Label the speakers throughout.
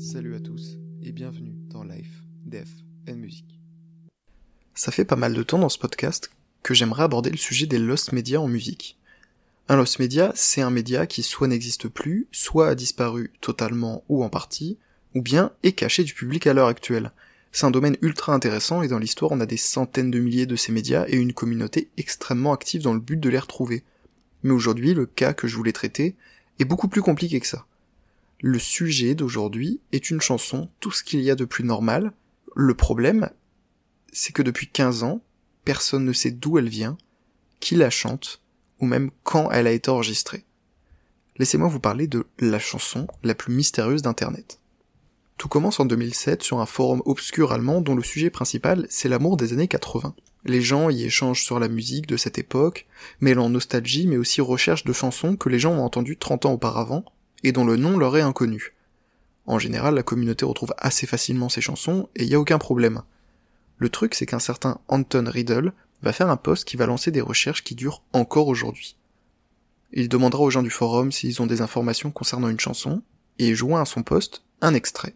Speaker 1: Salut à tous et bienvenue dans Life, Death and Music. Ça fait pas mal de temps dans ce podcast que j'aimerais aborder le sujet des lost media en musique. Un lost media, c'est un média qui soit n'existe plus, soit a disparu totalement ou en partie, ou bien est caché du public à l'heure actuelle. C'est un domaine ultra intéressant et dans l'histoire on a des centaines de milliers de ces médias et une communauté extrêmement active dans le but de les retrouver. Mais aujourd'hui, le cas que je voulais traiter est beaucoup plus compliqué que ça. Le sujet d'aujourd'hui est une chanson, tout ce qu'il y a de plus normal. Le problème, c'est que depuis 15 ans, personne ne sait d'où elle vient, qui la chante, ou même quand elle a été enregistrée. Laissez-moi vous parler de la chanson la plus mystérieuse d'Internet. Tout commence en 2007 sur un forum obscur allemand dont le sujet principal c'est l'amour des années 80. Les gens y échangent sur la musique de cette époque, mêlant nostalgie mais aussi recherche de chansons que les gens ont entendues 30 ans auparavant, et dont le nom leur est inconnu. En général, la communauté retrouve assez facilement ces chansons, et il y a aucun problème. Le truc, c'est qu'un certain Anton Riddle va faire un post qui va lancer des recherches qui durent encore aujourd'hui. Il demandera aux gens du forum s'ils ont des informations concernant une chanson, et joint à son post un extrait.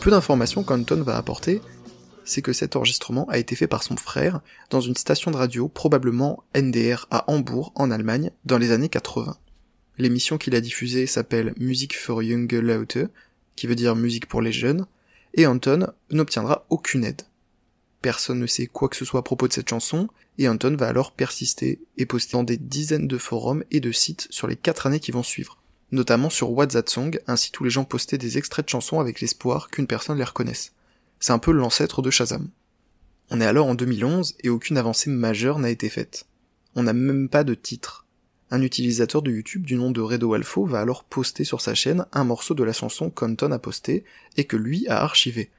Speaker 1: Peu d'informations qu'Anton va apporter, c'est que cet enregistrement a été fait par son frère dans une station de radio, probablement NDR à Hambourg, en Allemagne, dans les années 80. L'émission qu'il a diffusée s'appelle Music for Junge Leute, qui veut dire musique pour les jeunes, et Anton n'obtiendra aucune aide. Personne ne sait quoi que ce soit à propos de cette chanson, et Anton va alors persister et poster dans des dizaines de forums et de sites sur les quatre années qui vont suivre notamment sur Song, ainsi tous les gens postaient des extraits de chansons avec l'espoir qu'une personne les reconnaisse. C'est un peu l'ancêtre de Shazam. On est alors en 2011 et aucune avancée majeure n'a été faite. On n'a même pas de titre. Un utilisateur de YouTube du nom de Redo Alfo va alors poster sur sa chaîne un morceau de la chanson qu'Anton a posté et que lui a archivé.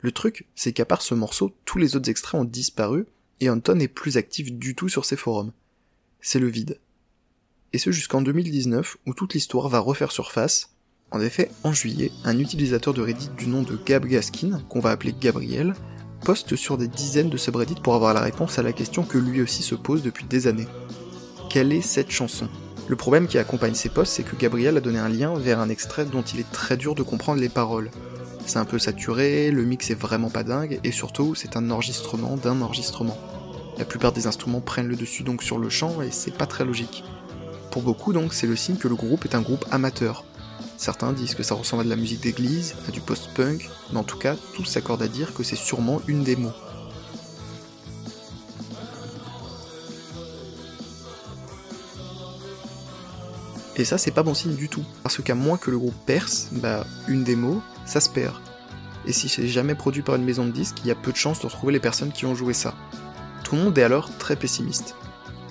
Speaker 1: Le truc, c'est qu'à part ce morceau, tous les autres extraits ont disparu et Anton n'est plus actif du tout sur ses forums. C'est le vide et ce jusqu'en 2019 où toute l'histoire va refaire surface. En effet, en juillet, un utilisateur de Reddit du nom de Gab Gaskin, qu'on va appeler Gabriel, poste sur des dizaines de subreddits pour avoir la réponse à la question que lui aussi se pose depuis des années. Quelle est cette chanson? Le problème qui accompagne ces posts, c'est que Gabriel a donné un lien vers un extrait dont il est très dur de comprendre les paroles. C'est un peu saturé, le mix est vraiment pas dingue, et surtout, c'est un enregistrement d'un enregistrement. La plupart des instruments prennent le dessus donc sur le chant, et c'est pas très logique. Pour beaucoup donc, c'est le signe que le groupe est un groupe amateur. Certains disent que ça ressemble à de la musique d'église, à du post-punk, mais en tout cas, tous s'accordent à dire que c'est sûrement une démo. Et ça, c'est pas bon signe du tout, parce qu'à moins que le groupe perce, bah, une démo, ça se perd. Et si c'est jamais produit par une maison de disques, il y a peu de chances de retrouver les personnes qui ont joué ça. Tout le monde est alors très pessimiste.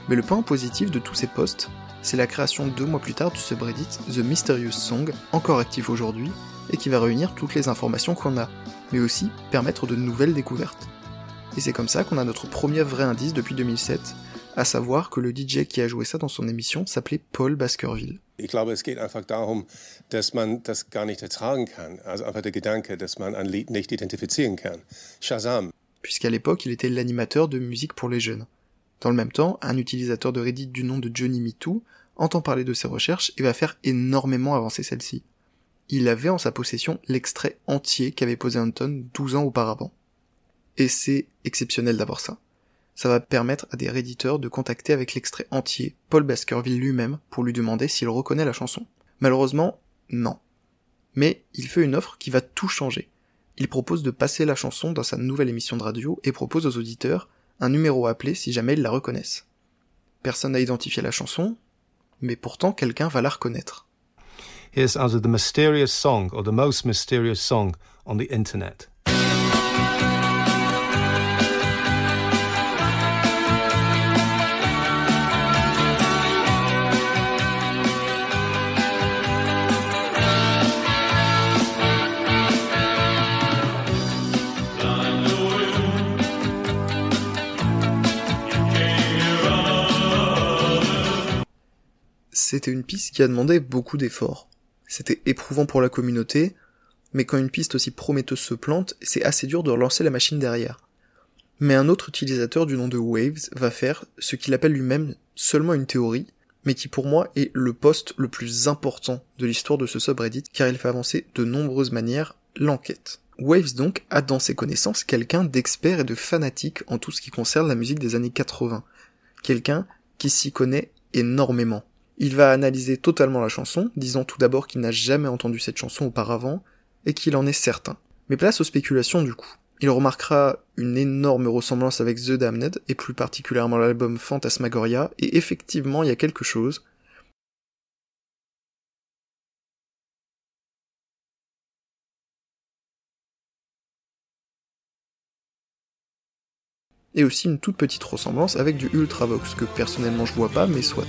Speaker 1: Mais le point positif de tous ces posts, c'est la création deux mois plus tard du subreddit The Mysterious Song, encore actif aujourd'hui, et qui va réunir toutes les informations qu'on a, mais aussi permettre de nouvelles découvertes. Et c'est comme ça qu'on a notre premier vrai indice depuis 2007, à savoir que le DJ qui a joué ça dans son émission s'appelait Paul Baskerville.
Speaker 2: Ich glaube, es geht einfach darum, dass man das gar nicht ertragen kann. Also einfach der Gedanke, dass man ein Lied nicht identifizieren kann. Shazam.
Speaker 1: Puisqu'à l'époque, il était l'animateur de musique pour les jeunes. Dans le même temps, un utilisateur de Reddit du nom de Johnny MeToo entend parler de ses recherches et va faire énormément avancer celle-ci. Il avait en sa possession l'extrait entier qu'avait posé Anton 12 ans auparavant. Et c'est exceptionnel d'avoir ça. Ça va permettre à des réditeurs de contacter avec l'extrait entier Paul Baskerville lui-même pour lui demander s'il reconnaît la chanson. Malheureusement, non. Mais il fait une offre qui va tout changer. Il propose de passer la chanson dans sa nouvelle émission de radio et propose aux auditeurs un numéro à appeler si jamais ils la reconnaissent. Personne n'a identifié la chanson, mais pourtant quelqu'un va la reconnaître.
Speaker 3: Here's also the mysterious song, or the most mysterious song on the internet.
Speaker 1: C'était une piste qui a demandé beaucoup d'efforts. C'était éprouvant pour la communauté, mais quand une piste aussi prometteuse se plante, c'est assez dur de relancer la machine derrière. Mais un autre utilisateur du nom de Waves va faire ce qu'il appelle lui-même seulement une théorie, mais qui pour moi est le poste le plus important de l'histoire de ce subreddit car il fait avancer de nombreuses manières l'enquête. Waves donc a dans ses connaissances quelqu'un d'expert et de fanatique en tout ce qui concerne la musique des années 80. Quelqu'un qui s'y connaît énormément. Il va analyser totalement la chanson, disant tout d'abord qu'il n'a jamais entendu cette chanson auparavant, et qu'il en est certain. Mais place aux spéculations du coup. Il remarquera une énorme ressemblance avec The Damned, et plus particulièrement l'album Phantasmagoria, et effectivement il y a quelque chose. Et aussi une toute petite ressemblance avec du Ultravox, que personnellement je vois pas, mais soit.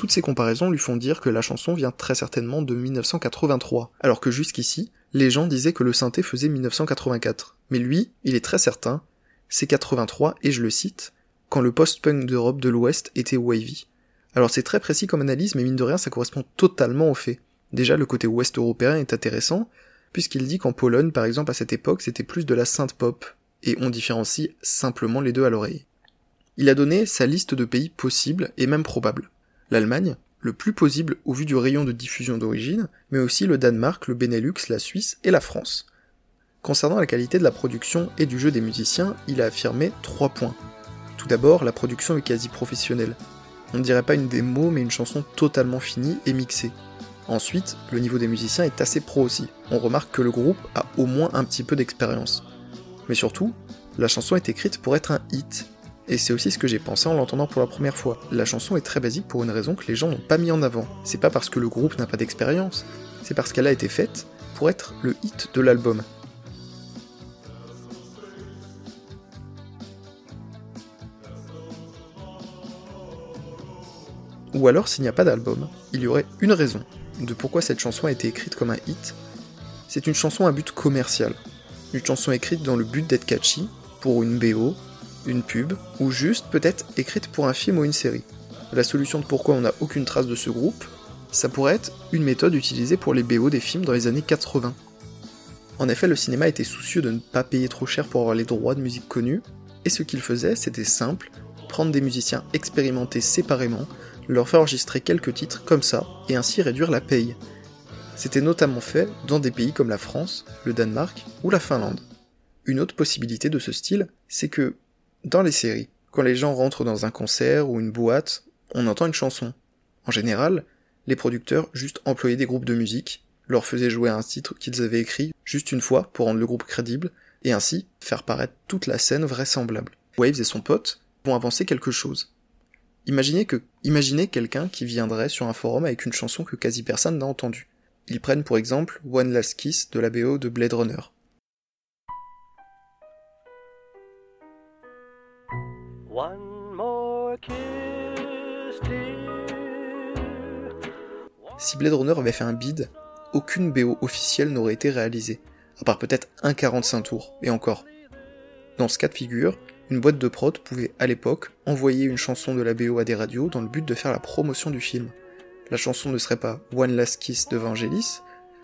Speaker 1: Toutes ces comparaisons lui font dire que la chanson vient très certainement de 1983, alors que jusqu'ici, les gens disaient que le synthé faisait 1984. Mais lui, il est très certain, c'est 83, et je le cite, quand le post-punk d'Europe de l'Ouest était wavy. Alors c'est très précis comme analyse, mais mine de rien, ça correspond totalement au fait. Déjà, le côté ouest européen est intéressant, puisqu'il dit qu'en Pologne, par exemple, à cette époque, c'était plus de la synth pop, et on différencie simplement les deux à l'oreille. Il a donné sa liste de pays possibles et même probables l'Allemagne, le plus possible au vu du rayon de diffusion d'origine, mais aussi le Danemark, le Benelux, la Suisse et la France. Concernant la qualité de la production et du jeu des musiciens, il a affirmé trois points. Tout d'abord, la production est quasi professionnelle. On ne dirait pas une démo, mais une chanson totalement finie et mixée. Ensuite, le niveau des musiciens est assez pro aussi. On remarque que le groupe a au moins un petit peu d'expérience. Mais surtout, la chanson est écrite pour être un hit, et c'est aussi ce que j'ai pensé en l'entendant pour la première fois. La chanson est très basique pour une raison que les gens n'ont pas mis en avant. C'est pas parce que le groupe n'a pas d'expérience, c'est parce qu'elle a été faite pour être le hit de l'album. Ou alors, s'il n'y a pas d'album, il y aurait une raison de pourquoi cette chanson a été écrite comme un hit. C'est une chanson à but commercial. Une chanson écrite dans le but d'être catchy, pour une BO, une pub, ou juste peut-être écrite pour un film ou une série. La solution de pourquoi on n'a aucune trace de ce groupe, ça pourrait être une méthode utilisée pour les BO des films dans les années 80. En effet, le cinéma était soucieux de ne pas payer trop cher pour avoir les droits de musique connus, et ce qu'il faisait, c'était simple, prendre des musiciens expérimentés séparément, leur faire enregistrer quelques titres comme ça, et ainsi réduire la paye. C'était notamment fait dans des pays comme la France, le Danemark ou la Finlande. Une autre possibilité de ce style, c'est que dans les séries, quand les gens rentrent dans un concert ou une boîte, on entend une chanson. En général, les producteurs juste employaient des groupes de musique, leur faisaient jouer un titre qu'ils avaient écrit juste une fois pour rendre le groupe crédible, et ainsi faire paraître toute la scène vraisemblable. Waves et son pote vont avancer quelque chose. Imaginez que, imaginez quelqu'un qui viendrait sur un forum avec une chanson que quasi personne n'a entendue. Ils prennent pour exemple One Last Kiss de la BO de Blade Runner. Si Blade Runner avait fait un bid, aucune BO officielle n'aurait été réalisée, à part peut-être un 45 tours, et encore. Dans ce cas de figure, une boîte de prod pouvait à l'époque envoyer une chanson de la BO à des radios dans le but de faire la promotion du film. La chanson ne serait pas One Last Kiss de Vangelis,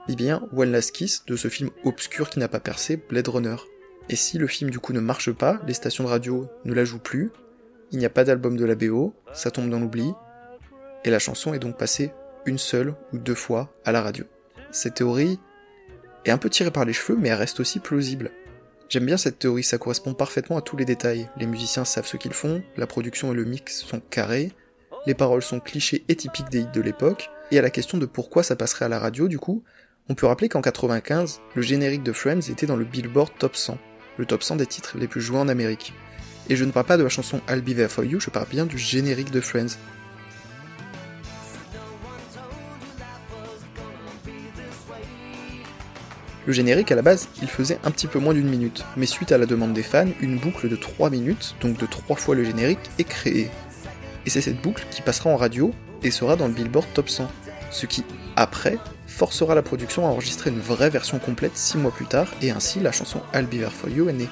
Speaker 1: mais bien One Last Kiss de ce film obscur qui n'a pas percé, Blade Runner. Et si le film du coup ne marche pas, les stations de radio ne la jouent plus, il n'y a pas d'album de la BO, ça tombe dans l'oubli, et la chanson est donc passée une seule ou deux fois à la radio. Cette théorie est un peu tirée par les cheveux, mais elle reste aussi plausible. J'aime bien cette théorie, ça correspond parfaitement à tous les détails. Les musiciens savent ce qu'ils font, la production et le mix sont carrés, les paroles sont clichés et typiques des hits de l'époque, et à la question de pourquoi ça passerait à la radio du coup, on peut rappeler qu'en 95, le générique de Friends était dans le Billboard Top 100, le top 100 des titres les plus joués en Amérique. Et je ne parle pas de la chanson I'll Be There For You, je parle bien du générique de Friends. Le générique à la base, il faisait un petit peu moins d'une minute, mais suite à la demande des fans, une boucle de 3 minutes, donc de 3 fois le générique, est créée. Et c'est cette boucle qui passera en radio et sera dans le Billboard Top 100, ce qui, après, forcera la production à enregistrer une vraie version complète 6 mois plus tard, et ainsi la chanson I'll Be There For You est née.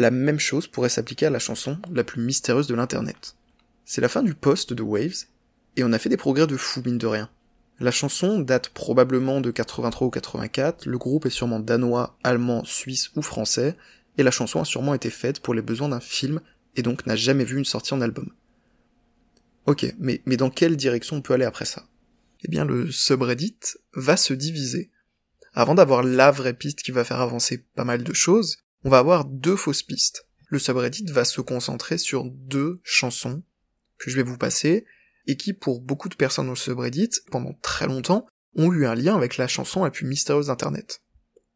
Speaker 1: La même chose pourrait s'appliquer à la chanson la plus mystérieuse de l'internet. c'est la fin du post de Waves, et on a fait des progrès de fou mine de rien. La chanson date probablement de 83 ou 84, le groupe est sûrement danois, allemand, suisse ou français, et la chanson a sûrement été faite pour les besoins d'un film et donc n'a jamais vu une sortie en album. Ok, mais, mais dans quelle direction on peut aller après ça? Eh bien le subreddit va se diviser. Avant d'avoir la vraie piste qui va faire avancer pas mal de choses, on va avoir deux fausses pistes. Le subreddit va se concentrer sur deux chansons que je vais vous passer, et qui, pour beaucoup de personnes dans le subreddit, pendant très longtemps, ont eu un lien avec la chanson la plus mystérieuse d'Internet.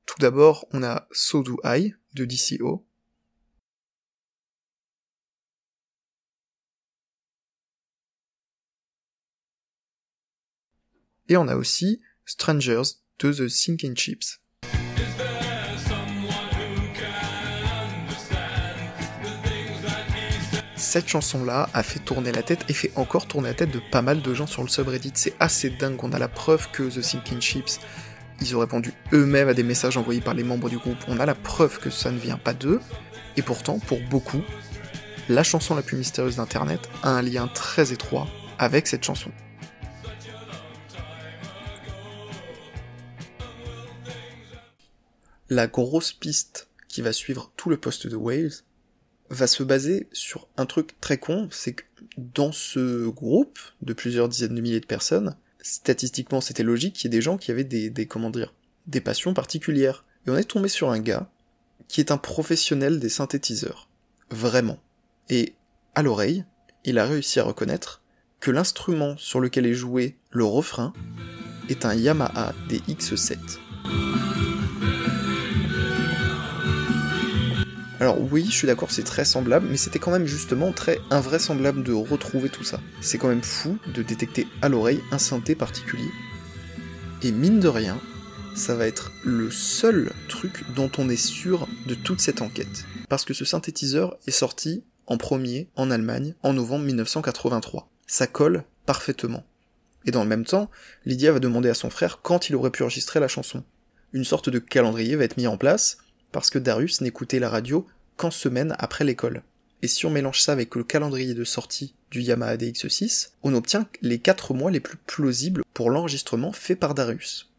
Speaker 1: Tout d'abord, on a So Do I de DCO. Et on a aussi Strangers de The Sinking Chips. Cette chanson-là a fait tourner la tête et fait encore tourner la tête de pas mal de gens sur le subreddit. C'est assez dingue, on a la preuve que The Sinking Chips, ils ont répondu eux-mêmes à des messages envoyés par les membres du groupe. On a la preuve que ça ne vient pas d'eux. Et pourtant, pour beaucoup, la chanson la plus mystérieuse d'Internet a un lien très étroit avec cette chanson. La grosse piste qui va suivre tout le poste de Wales, va se baser sur un truc très con, c'est que dans ce groupe de plusieurs dizaines de milliers de personnes, statistiquement c'était logique qu'il y ait des gens qui avaient des, comment dire, des passions particulières. Et on est tombé sur un gars qui est un professionnel des synthétiseurs. Vraiment. Et à l'oreille, il a réussi à reconnaître que l'instrument sur lequel est joué le refrain est un Yamaha DX7. Alors oui, je suis d'accord, c'est très semblable, mais c'était quand même justement très invraisemblable de retrouver tout ça. C'est quand même fou de détecter à l'oreille un synthé particulier. Et mine de rien, ça va être le seul truc dont on est sûr de toute cette enquête. Parce que ce synthétiseur est sorti en premier en Allemagne en novembre 1983. Ça colle parfaitement. Et dans le même temps, Lydia va demander à son frère quand il aurait pu enregistrer la chanson. Une sorte de calendrier va être mis en place, parce que Darius n'écoutait la radio qu'en semaine après l'école. Et si on mélange ça avec le calendrier de sortie du Yamaha DX6, on obtient les 4 mois les plus plausibles pour l'enregistrement fait par Darius.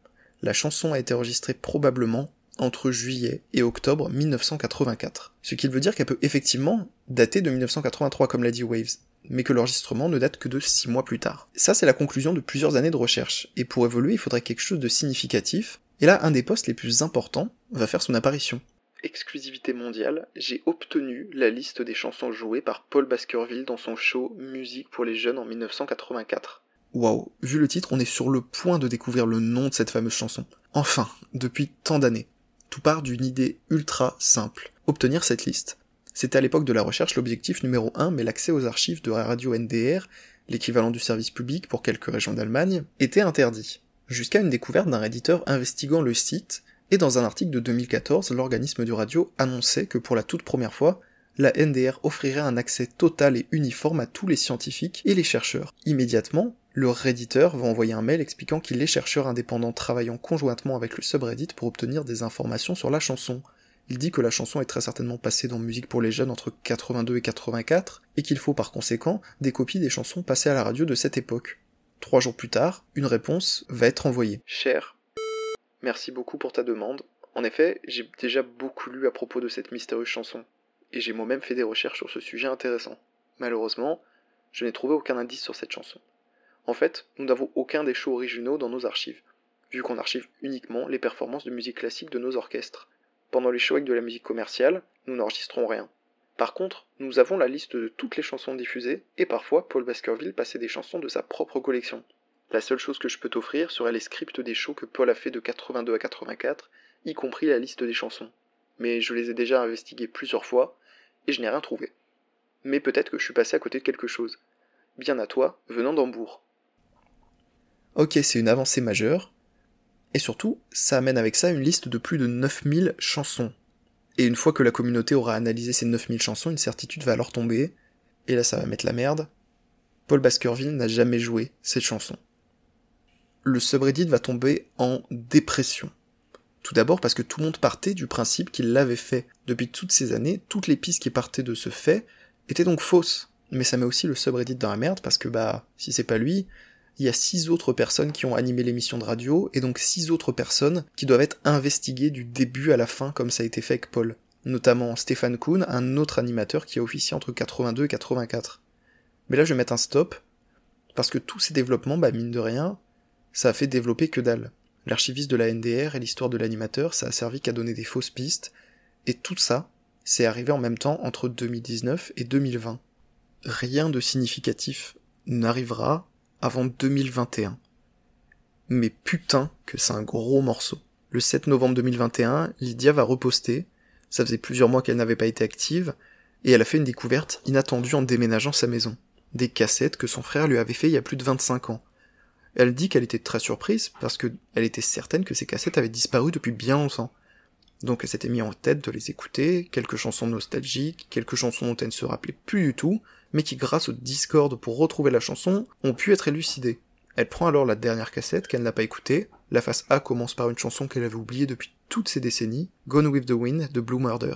Speaker 1: La chanson a été enregistrée probablement entre juillet et octobre 1984. Ce qui veut dire qu'elle peut effectivement dater de 1983 comme l'a dit Waves, mais que l'enregistrement ne date que de 6 mois plus tard. Ça c'est la conclusion de plusieurs années de recherche, et pour évoluer il faudrait quelque chose de significatif, et là un des postes les plus importants va faire son apparition exclusivité mondiale, j'ai obtenu la liste des chansons jouées par Paul Baskerville dans son show Musique pour les jeunes en 1984. Waouh, vu le titre, on est sur le point de découvrir le nom de cette fameuse chanson. Enfin, depuis tant d'années. Tout part d'une idée ultra simple. Obtenir cette liste. C'était à l'époque de la recherche l'objectif numéro 1, mais l'accès aux archives de radio NDR, l'équivalent du service public pour quelques régions d'Allemagne, était interdit. Jusqu'à une découverte d'un éditeur investiguant le site et dans un article de 2014, l'organisme du radio annonçait que pour la toute première fois, la NDR offrirait un accès total et uniforme à tous les scientifiques et les chercheurs. Immédiatement, le redditeur va envoyer un mail expliquant qu'il est chercheur indépendant travaillant conjointement avec le subreddit pour obtenir des informations sur la chanson. Il dit que la chanson est très certainement passée dans Musique pour les jeunes entre 82 et 84, et qu'il faut par conséquent des copies des chansons passées à la radio de cette époque. Trois jours plus tard, une réponse va être envoyée. Cher Merci beaucoup pour ta demande. En effet, j'ai déjà beaucoup lu à propos de cette mystérieuse chanson, et j'ai moi-même fait des recherches sur ce sujet intéressant. Malheureusement, je n'ai trouvé aucun indice sur cette chanson. En fait, nous n'avons aucun des shows originaux dans nos archives, vu qu'on archive uniquement les performances de musique classique de nos orchestres. Pendant les shows avec de la musique commerciale, nous n'enregistrons rien. Par contre, nous avons la liste de toutes les chansons diffusées, et parfois Paul Baskerville passait des chansons de sa propre collection. La seule chose que je peux t'offrir serait les scripts des shows que Paul a fait de 82 à 84, y compris la liste des chansons. Mais je les ai déjà investigués plusieurs fois, et je n'ai rien trouvé. Mais peut-être que je suis passé à côté de quelque chose. Bien à toi, venant d'Hambourg. Ok, c'est une avancée majeure, et surtout, ça amène avec ça une liste de plus de 9000 chansons. Et une fois que la communauté aura analysé ces 9000 chansons, une certitude va alors tomber, et là ça va mettre la merde. Paul Baskerville n'a jamais joué cette chanson le subreddit va tomber en dépression. Tout d'abord parce que tout le monde partait du principe qu'il l'avait fait. Depuis toutes ces années, toutes les pistes qui partaient de ce fait étaient donc fausses. mais ça met aussi le subreddit dans la merde parce que bah, si c'est pas lui, il y a six autres personnes qui ont animé l'émission de radio, et donc six autres personnes qui doivent être investiguées du début à la fin comme ça a été fait avec Paul. Notamment Stéphane Kuhn, un autre animateur qui a officié entre 82 et 84. Mais là je vais mettre un stop, parce que tous ces développements, bah mine de rien, ça a fait développer que dalle. L'archiviste de la NDR et l'histoire de l'animateur, ça a servi qu'à donner des fausses pistes, et tout ça, c'est arrivé en même temps entre 2019 et 2020. Rien de significatif n'arrivera avant 2021. Mais putain que c'est un gros morceau. Le 7 novembre 2021, Lydia va reposter, ça faisait plusieurs mois qu'elle n'avait pas été active, et elle a fait une découverte inattendue en déménageant sa maison. Des cassettes que son frère lui avait fait il y a plus de 25 ans. Elle dit qu'elle était très surprise parce qu'elle était certaine que ces cassettes avaient disparu depuis bien longtemps. Donc elle s'était mis en tête de les écouter, quelques chansons nostalgiques, quelques chansons dont elle ne se rappelait plus du tout, mais qui grâce au Discord pour retrouver la chanson ont pu être élucidées. Elle prend alors la dernière cassette qu'elle n'a pas écoutée, la face A commence par une chanson qu'elle avait oubliée depuis toutes ces décennies, Gone with the Wind de Blue Murder.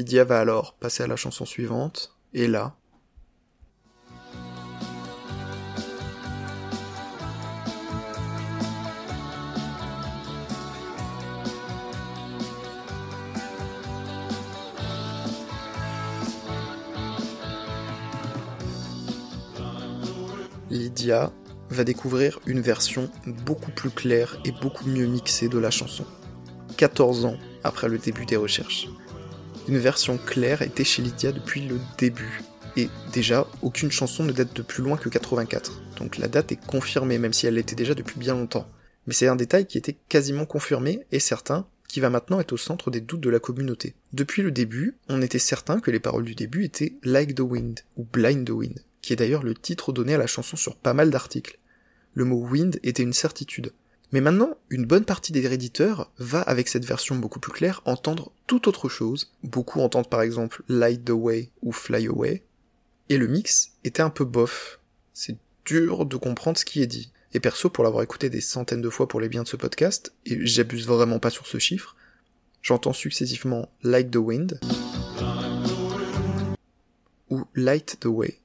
Speaker 1: Lydia va alors passer à la chanson suivante, et là, Lydia va découvrir une version beaucoup plus claire et beaucoup mieux mixée de la chanson. 14 ans après le début des recherches. Une version claire était chez Lydia depuis le début. Et déjà, aucune chanson ne date de plus loin que 84. Donc la date est confirmée, même si elle l'était déjà depuis bien longtemps. Mais c'est un détail qui était quasiment confirmé et certain, qui va maintenant être au centre des doutes de la communauté. Depuis le début, on était certain que les paroles du début étaient Like the Wind ou Blind the Wind qui est d'ailleurs le titre donné à la chanson sur pas mal d'articles. Le mot wind était une certitude. Mais maintenant, une bonne partie des réditeurs va, avec cette version beaucoup plus claire, entendre tout autre chose. Beaucoup entendent par exemple Light the Way ou Fly Away. Et le mix était un peu bof. C'est dur de comprendre ce qui est dit. Et perso, pour l'avoir écouté des centaines de fois pour les biens de ce podcast, et j'abuse vraiment pas sur ce chiffre, j'entends successivement Light the Wind ou Light the Way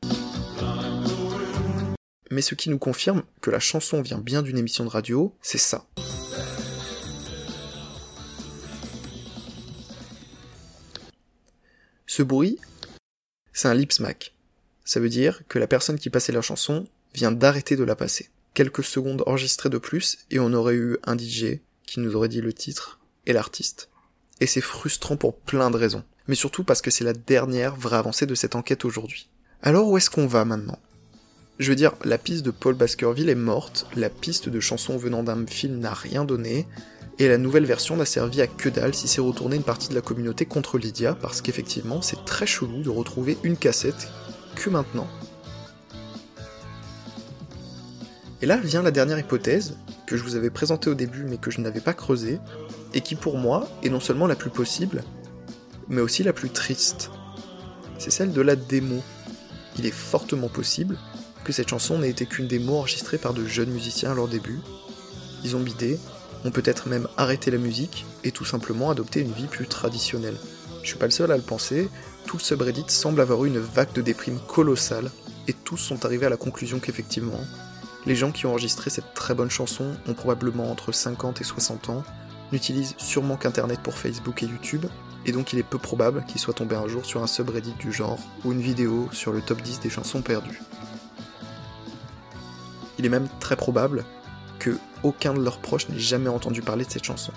Speaker 1: mais ce qui nous confirme que la chanson vient bien d'une émission de radio, c'est ça. Ce bruit, c'est un lip smack. Ça veut dire que la personne qui passait la chanson vient d'arrêter de la passer. Quelques secondes enregistrées de plus et on aurait eu un DJ qui nous aurait dit le titre et l'artiste. Et c'est frustrant pour plein de raisons. Mais surtout parce que c'est la dernière vraie avancée de cette enquête aujourd'hui. Alors où est-ce qu'on va maintenant? Je veux dire, la piste de Paul Baskerville est morte, la piste de chansons venant d'un film n'a rien donné, et la nouvelle version n'a servi à que dalle si c'est retourné une partie de la communauté contre Lydia, parce qu'effectivement, c'est très chelou de retrouver une cassette que maintenant. Et là vient la dernière hypothèse, que je vous avais présentée au début mais que je n'avais pas creusée, et qui pour moi est non seulement la plus possible, mais aussi la plus triste. C'est celle de la démo. Il est fortement possible que cette chanson n'ait été qu'une démo enregistrée par de jeunes musiciens à leur début. Ils ont bidé, ont peut-être même arrêté la musique et tout simplement adopté une vie plus traditionnelle. Je suis pas le seul à le penser, tout le subreddit semble avoir eu une vague de déprime colossale et tous sont arrivés à la conclusion qu'effectivement, les gens qui ont enregistré cette très bonne chanson ont probablement entre 50 et 60 ans, n'utilisent sûrement qu'Internet pour Facebook et YouTube, et donc il est peu probable qu'ils soient tombés un jour sur un subreddit du genre ou une vidéo sur le top 10 des chansons perdues il est même très probable que aucun de leurs proches n'ait jamais entendu parler de cette chanson.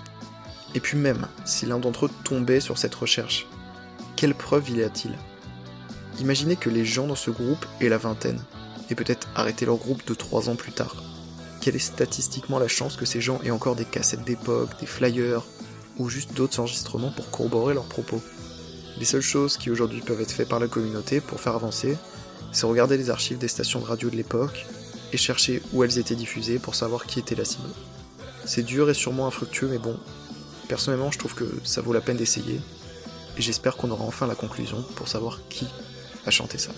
Speaker 1: Et puis même, si l'un d'entre eux tombait sur cette recherche, quelle preuve y a-t-il? Imaginez que les gens dans ce groupe aient la vingtaine, et peut-être arrêter leur groupe de trois ans plus tard. Quelle est statistiquement la chance que ces gens aient encore des cassettes d'époque, des flyers, ou juste d'autres enregistrements pour corroborer leurs propos? Les seules choses qui aujourd'hui peuvent être faites par la communauté pour faire avancer, c'est regarder les archives des stations de radio de l'époque, et chercher où elles étaient diffusées pour savoir qui était la cible. C'est dur et sûrement infructueux, mais bon, personnellement je trouve que ça vaut la peine d'essayer, et j'espère qu'on aura enfin la conclusion pour savoir qui a chanté ça.